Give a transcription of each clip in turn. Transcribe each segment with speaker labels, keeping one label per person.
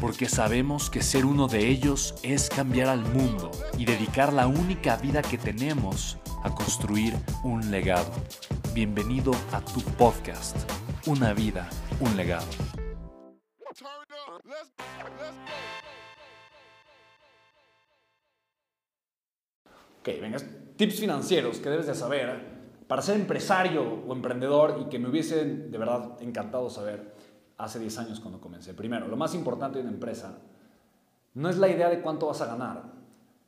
Speaker 1: porque sabemos que ser uno de ellos es cambiar al mundo y dedicar la única vida que tenemos a construir un legado. Bienvenido a tu podcast, Una vida, un legado.
Speaker 2: Ok, venga, tips financieros que debes de saber para ser empresario o emprendedor y que me hubiesen de verdad encantado saber hace 10 años cuando comencé. Primero, lo más importante de una empresa no es la idea de cuánto vas a ganar,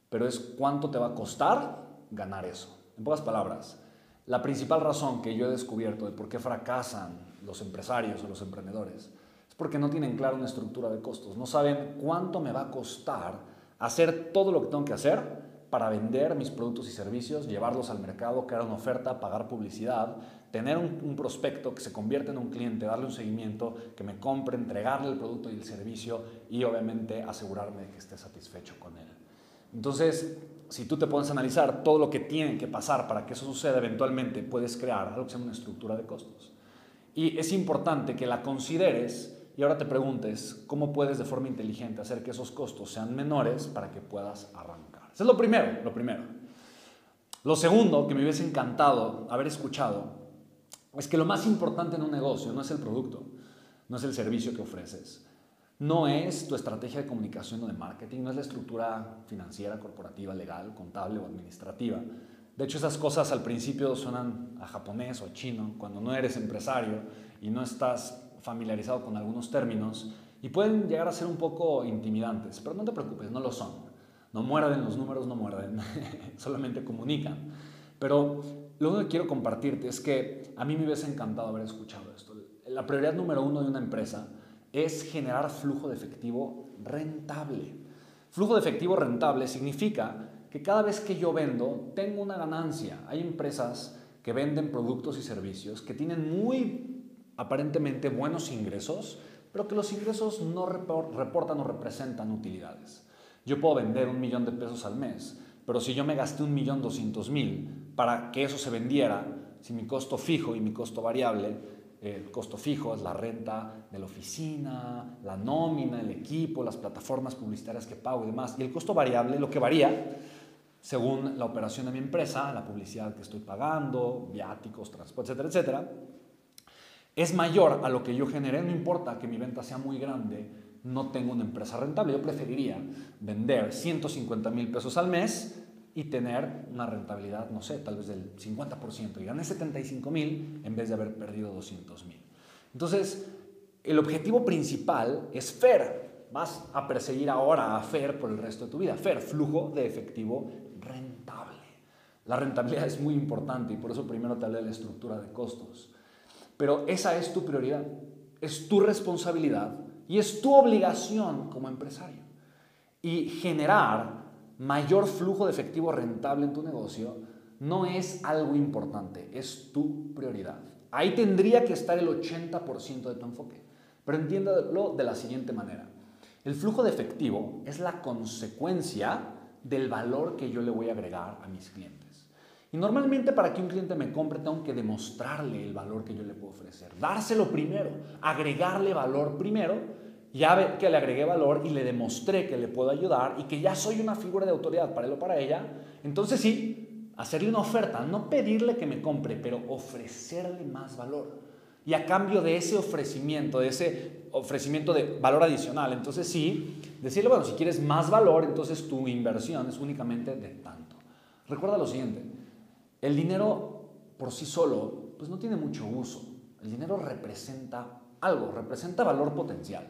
Speaker 2: pero es cuánto te va a costar ganar eso. En pocas palabras, la principal razón que yo he descubierto de por qué fracasan los empresarios o los emprendedores es porque no tienen clara una estructura de costos. No saben cuánto me va a costar hacer todo lo que tengo que hacer para vender mis productos y servicios, llevarlos al mercado, crear una oferta, pagar publicidad, tener un, prospecto que se convierta en un cliente, darle un seguimiento, que me compre, entregarle el producto y el servicio y obviamente asegurarme de que esté satisfecho con él. Entonces, si tú te pones a analizar todo lo que tiene que pasar para que eso suceda, eventualmente puedes crear algo que se llama una estructura de costos. Y es importante que la consideres y ahora te preguntes cómo puedes de forma inteligente hacer que esos costos sean menores para que puedas arrancar. Eso es lo primero, lo primero. Lo segundo que me hubiese encantado haber escuchado es que lo más importante en un negocio no es el producto, no es el servicio que ofreces, no es tu estrategia de comunicación o de marketing, no es la estructura financiera, corporativa, legal, contable o administrativa. De hecho, esas cosas al principio suenan a japonés o a chino, cuando no eres empresario y no estás familiarizado con algunos términos y pueden llegar a ser un poco intimidantes, pero no te preocupes, no lo son. No muerden los números, no muerden, solamente comunican. Pero lo que quiero compartirte es que a mí me hubiese encantado haber escuchado esto. La prioridad número uno de una empresa es generar flujo de efectivo rentable. Flujo de efectivo rentable significa que cada vez que yo vendo, tengo una ganancia. Hay empresas que venden productos y servicios que tienen muy aparentemente buenos ingresos, pero que los ingresos no reportan o representan utilidades. Yo puedo vender un millón de pesos al mes, pero si yo me gasté un millón doscientos mil para que eso se vendiera, si mi costo fijo y mi costo variable, el costo fijo es la renta de la oficina, la nómina, el equipo, las plataformas publicitarias que pago y demás, y el costo variable, lo que varía según la operación de mi empresa, la publicidad que estoy pagando, viáticos, transporte, etcétera, etcétera, es mayor a lo que yo generé, no importa que mi venta sea muy grande, no tengo una empresa rentable. Yo preferiría vender 150 mil pesos al mes y tener una rentabilidad, no sé, tal vez del 50% y gané 75 mil en vez de haber perdido 200 mil. Entonces, el objetivo principal es FER. Vas a perseguir ahora a FER por el resto de tu vida. FER, flujo de efectivo rentable. La rentabilidad es muy importante y por eso primero te hablé de la estructura de costos. Pero esa es tu prioridad, es tu responsabilidad y es tu obligación como empresario. Y generar mayor flujo de efectivo rentable en tu negocio no es algo importante, es tu prioridad. Ahí tendría que estar el 80% de tu enfoque. Pero entiéndelo de la siguiente manera. El flujo de efectivo es la consecuencia del valor que yo le voy a agregar a mis clientes. Y normalmente para que un cliente me compre tengo que demostrarle el valor que yo le puedo ofrecer, dárselo primero, agregarle valor primero ya que le agregué valor y le demostré que le puedo ayudar y que ya soy una figura de autoridad para él o para ella, entonces sí, hacerle una oferta, no pedirle que me compre, pero ofrecerle más valor. Y a cambio de ese ofrecimiento, de ese ofrecimiento de valor adicional, entonces sí, decirle, bueno, si quieres más valor, entonces tu inversión es únicamente de tanto. Recuerda lo siguiente, el dinero por sí solo pues no tiene mucho uso. El dinero representa algo, representa valor potencial.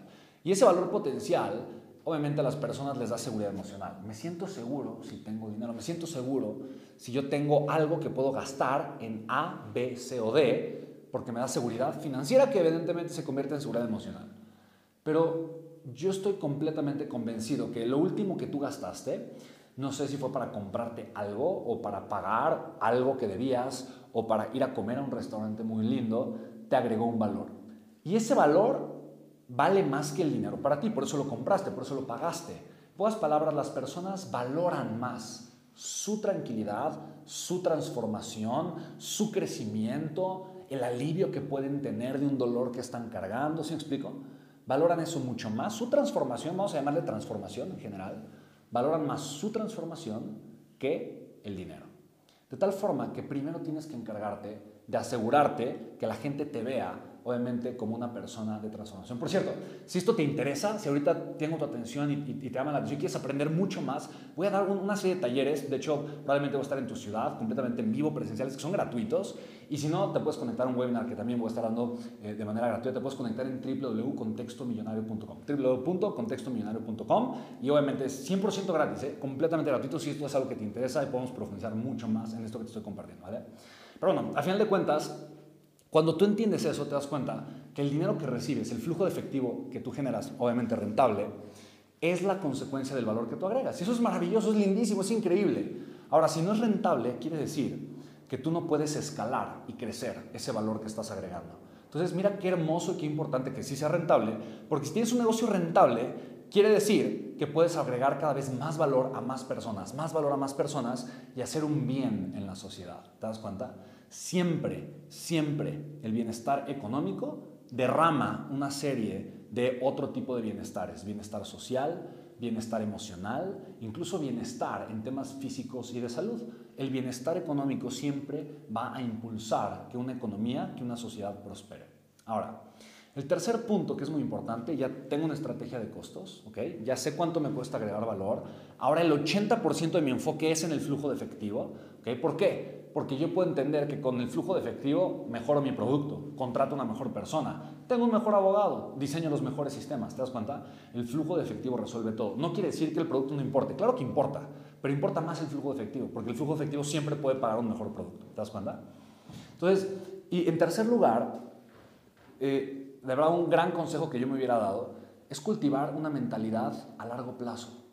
Speaker 2: Y ese valor potencial, obviamente a las personas les da seguridad emocional. Me siento seguro si tengo dinero, me siento seguro si yo tengo algo que puedo gastar en A, B, C o D, porque me da seguridad financiera que evidentemente se convierte en seguridad emocional. Pero yo estoy completamente convencido que lo último que tú gastaste, no sé si fue para comprarte algo o para pagar algo que debías o para ir a comer a un restaurante muy lindo, te agregó un valor. Y ese valor vale más que el dinero para ti, por eso lo compraste, por eso lo pagaste. En pocas palabras, las personas valoran más su tranquilidad, su transformación, su crecimiento, el alivio que pueden tener de un dolor que están cargando, ¿sí me explico? Valoran eso mucho más, su transformación, vamos a llamarle transformación en general, valoran más su transformación que el dinero. De tal forma que primero tienes que encargarte de asegurarte que la gente te vea obviamente como una persona de transformación. Por cierto, si esto te interesa, si ahorita tengo tu atención y, te llama la atención y quieres aprender mucho más, voy a dar una serie de talleres, de hecho probablemente voy a estar en tu ciudad, completamente en vivo, presenciales, que son gratuitos, y si no, te puedes conectar a un webinar que también voy a estar dando eh, de manera gratuita, te puedes conectar en www.contextomillonario.com, www.contextomillonario.com, y obviamente es 100% gratis, ¿eh? completamente gratuito, si esto es algo que te interesa y podemos profundizar mucho más en esto que te estoy compartiendo, ¿vale? Pero bueno, a final de cuentas, cuando tú entiendes eso, te das cuenta que el dinero que recibes, el flujo de efectivo que tú generas, obviamente rentable, es la consecuencia del valor que tú agregas. Y eso es maravilloso, es lindísimo, es increíble. Ahora, si no es rentable, quiere decir que tú no puedes escalar y crecer ese valor que estás agregando. Entonces, mira qué hermoso y qué importante que sí sea rentable, porque si tienes un negocio rentable, quiere decir que puedes agregar cada vez más valor a más personas, más valor a más personas y hacer un bien en la sociedad. ¿Te das cuenta? Siempre, siempre el bienestar económico derrama una serie de otro tipo de bienestares, bienestar social, bienestar emocional, incluso bienestar en temas físicos y de salud. El bienestar económico siempre va a impulsar que una economía, que una sociedad prospere. Ahora, el tercer punto que es muy importante, ya tengo una estrategia de costos, ¿ok? ya sé cuánto me cuesta agregar valor. Ahora el 80% de mi enfoque es en el flujo de efectivo. ¿ok? ¿Por qué? Porque yo puedo entender que con el flujo de efectivo mejoro mi producto, contrato una mejor persona, tengo un mejor abogado, diseño los mejores sistemas. ¿Te das cuenta? El flujo de efectivo resuelve todo. No quiere decir que el producto no importe, claro que importa, pero importa más el flujo de efectivo, porque el flujo de efectivo siempre puede pagar un mejor producto. ¿Te das cuenta? Entonces, y en tercer lugar, eh, de verdad un gran consejo que yo me hubiera dado es cultivar una mentalidad a largo plazo.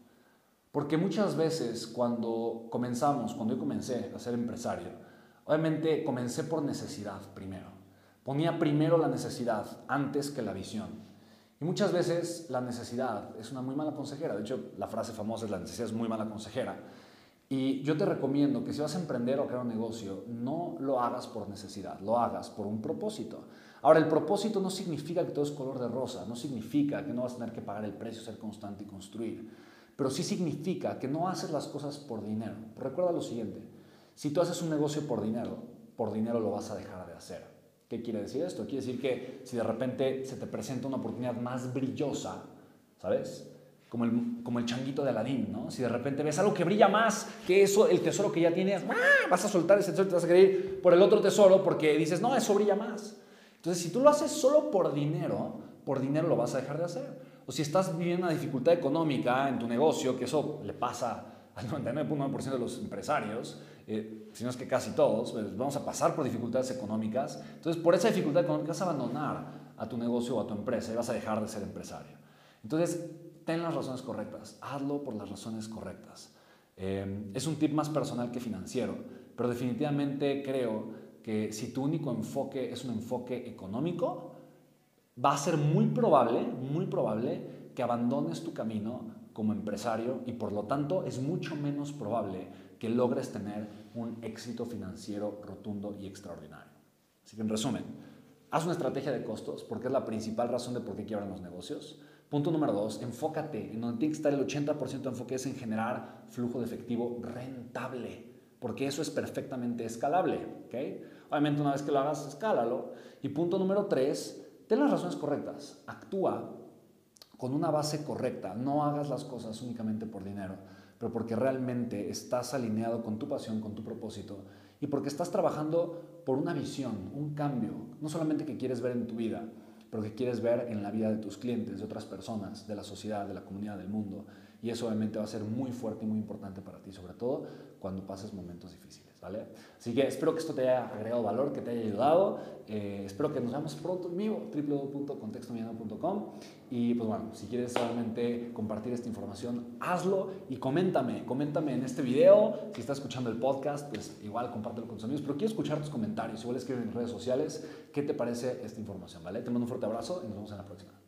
Speaker 2: Porque muchas veces cuando comenzamos, cuando yo comencé a ser empresario, obviamente comencé por necesidad primero. Ponía primero la necesidad antes que la visión. Y muchas veces la necesidad es una muy mala consejera. De hecho, la frase famosa es la necesidad es muy mala consejera. Y yo te recomiendo que si vas a emprender o crear un negocio, no lo hagas por necesidad, lo hagas por un propósito. Ahora, el propósito no significa que todo es color de rosa, no significa que no vas a tener que pagar el precio, ser constante y construir pero sí significa que no haces las cosas por dinero. Recuerda lo siguiente, si tú haces un negocio por dinero, por dinero lo vas a dejar de hacer. ¿Qué quiere decir esto? Quiere decir que si de repente se te presenta una oportunidad más brillosa, ¿sabes? Como el, como el changuito de Aladín, ¿no? Si de repente ves algo que brilla más que eso, el tesoro que ya tienes, vas a soltar ese tesoro y te vas a querer ir por el otro tesoro porque dices, no, eso brilla más. Entonces, si tú lo haces solo por dinero, por dinero lo vas a dejar de hacer o si estás viviendo una dificultad económica en tu negocio, que eso le pasa al 99.9% de los empresarios, eh, si no es que casi todos, pues vamos a pasar por dificultades económicas. Entonces, por esa dificultad económica vas a abandonar a tu negocio o a tu empresa y vas a dejar de ser empresario. Entonces, ten las razones correctas, hazlo por las razones correctas. Eh, es un tip más personal que financiero, pero definitivamente creo que si tu único enfoque es un enfoque económico, va a ser muy probable, muy probable que abandones tu camino como empresario y por lo tanto es mucho menos probable que logres tener un éxito financiero rotundo y extraordinario. Así que en resumen, haz una estrategia de costos porque es la principal razón de por qué quiebran los negocios. Punto número dos, enfócate en donde tiene que estar el 80% de enfoque es en generar flujo de efectivo rentable, porque eso es perfectamente escalable. ¿okay? Obviamente una vez que lo hagas, escálalo. Y punto número tres, ten las razones correctas, actúa con una base correcta, no hagas las cosas únicamente por dinero, pero porque realmente estás alineado con tu pasión, con tu propósito y porque estás trabajando por una visión, un cambio, no solamente que quieres ver en tu vida, pero que quieres ver en la vida de tus clientes, de otras personas, de la sociedad, de la comunidad, del mundo. Y eso obviamente va a ser muy fuerte y muy importante para ti, sobre todo cuando pases momentos difíciles, ¿vale? Así que espero que esto te haya agregado valor, que te haya ayudado. Eh, espero que nos veamos pronto en vivo, www.contextomillano.com. Y pues bueno, si quieres solamente compartir esta información, hazlo y coméntame, coméntame en este video. Si estás escuchando el podcast, pues igual compártelo con tus amigos. Pero quiero escuchar tus comentarios, igual escribe en redes sociales qué te parece esta información, ¿vale? Te mando un fuerte abrazo y nos vemos en la próxima.